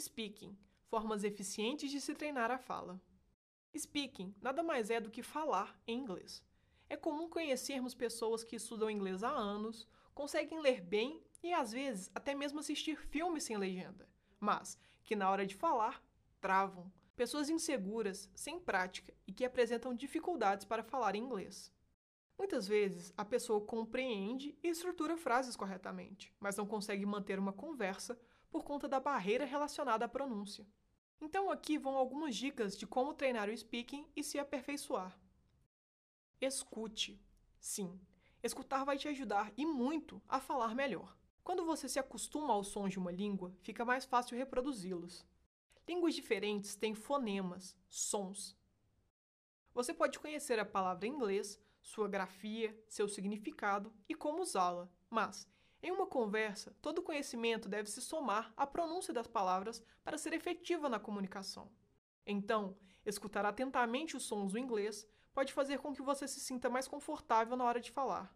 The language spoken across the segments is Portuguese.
Speaking formas eficientes de se treinar a fala. Speaking nada mais é do que falar em inglês. É comum conhecermos pessoas que estudam inglês há anos, conseguem ler bem e às vezes até mesmo assistir filmes sem legenda, mas que na hora de falar travam. Pessoas inseguras, sem prática e que apresentam dificuldades para falar inglês. Muitas vezes a pessoa compreende e estrutura frases corretamente, mas não consegue manter uma conversa por conta da barreira relacionada à pronúncia. Então aqui vão algumas dicas de como treinar o speaking e se aperfeiçoar. Escute. Sim, escutar vai te ajudar e muito a falar melhor. Quando você se acostuma aos sons de uma língua, fica mais fácil reproduzi-los. Línguas diferentes têm fonemas, sons. Você pode conhecer a palavra em inglês, sua grafia, seu significado e como usá-la, mas em uma conversa, todo conhecimento deve se somar à pronúncia das palavras para ser efetiva na comunicação. Então, escutar atentamente os sons do inglês pode fazer com que você se sinta mais confortável na hora de falar.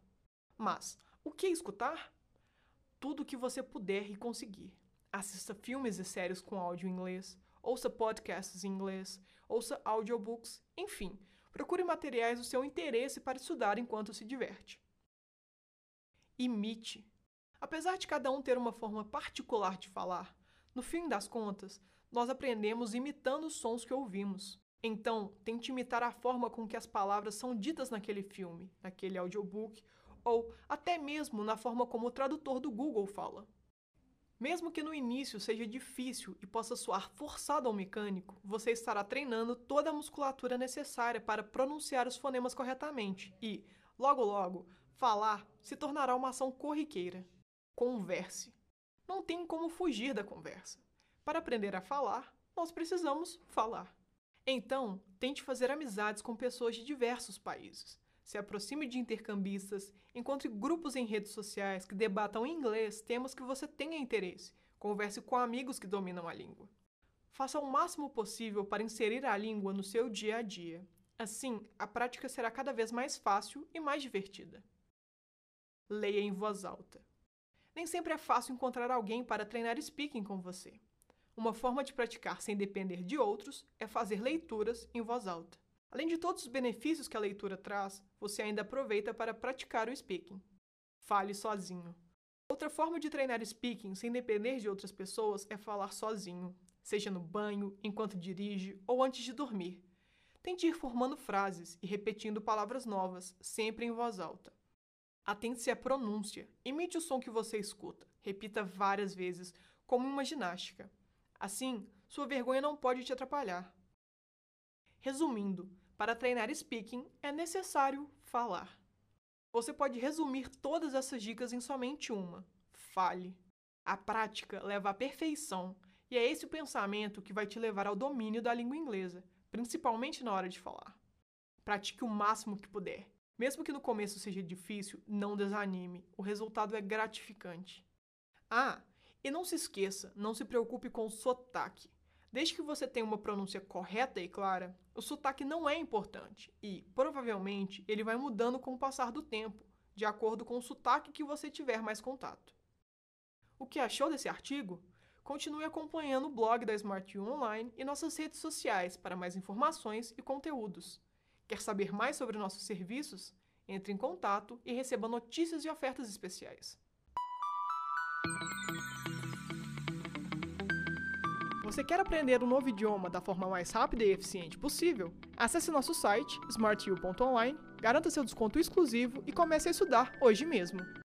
Mas, o que escutar? Tudo o que você puder e conseguir. Assista filmes e séries com áudio em inglês, ouça podcasts em inglês, ouça audiobooks, enfim, procure materiais do seu interesse para estudar enquanto se diverte. Imite. Apesar de cada um ter uma forma particular de falar, no fim das contas, nós aprendemos imitando os sons que ouvimos. Então, tente imitar a forma com que as palavras são ditas naquele filme, naquele audiobook, ou até mesmo na forma como o tradutor do Google fala. Mesmo que no início seja difícil e possa soar forçado ao mecânico, você estará treinando toda a musculatura necessária para pronunciar os fonemas corretamente e, logo logo, falar se tornará uma ação corriqueira. Converse. Não tem como fugir da conversa. Para aprender a falar, nós precisamos falar. Então, tente fazer amizades com pessoas de diversos países. Se aproxime de intercambistas, encontre grupos em redes sociais que debatam em inglês temas que você tenha interesse. Converse com amigos que dominam a língua. Faça o máximo possível para inserir a língua no seu dia a dia. Assim, a prática será cada vez mais fácil e mais divertida. Leia em voz alta. Nem sempre é fácil encontrar alguém para treinar speaking com você. Uma forma de praticar sem depender de outros é fazer leituras em voz alta. Além de todos os benefícios que a leitura traz, você ainda aproveita para praticar o speaking. Fale sozinho. Outra forma de treinar speaking sem depender de outras pessoas é falar sozinho, seja no banho, enquanto dirige ou antes de dormir. Tente ir formando frases e repetindo palavras novas, sempre em voz alta. Atente-se à pronúncia. Imite o som que você escuta. Repita várias vezes, como uma ginástica. Assim, sua vergonha não pode te atrapalhar. Resumindo, para treinar speaking é necessário falar. Você pode resumir todas essas dicas em somente uma: fale. A prática leva à perfeição, e é esse o pensamento que vai te levar ao domínio da língua inglesa, principalmente na hora de falar. Pratique o máximo que puder. Mesmo que no começo seja difícil, não desanime, o resultado é gratificante. Ah, e não se esqueça, não se preocupe com o sotaque. Desde que você tenha uma pronúncia correta e clara, o sotaque não é importante e, provavelmente, ele vai mudando com o passar do tempo, de acordo com o sotaque que você tiver mais contato. O que achou desse artigo? Continue acompanhando o blog da Smart Online e nossas redes sociais para mais informações e conteúdos. Quer saber mais sobre nossos serviços? Entre em contato e receba notícias e ofertas especiais. Você quer aprender um novo idioma da forma mais rápida e eficiente possível? Acesse nosso site smartu.online, garanta seu desconto exclusivo e comece a estudar hoje mesmo.